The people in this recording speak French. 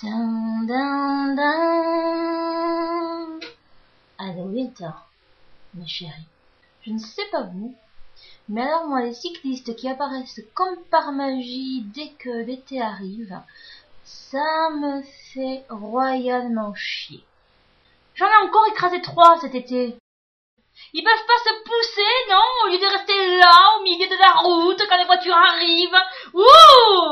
Dun, dun, dun. Mes chéris. Je ne sais pas vous, mais alors moi, les cyclistes qui apparaissent comme par magie dès que l'été arrive, ça me fait royalement chier. J'en ai encore écrasé trois cet été. Ils peuvent pas se pousser, non? Au lieu de rester là, au milieu de la route, quand les voitures arrivent. Ouh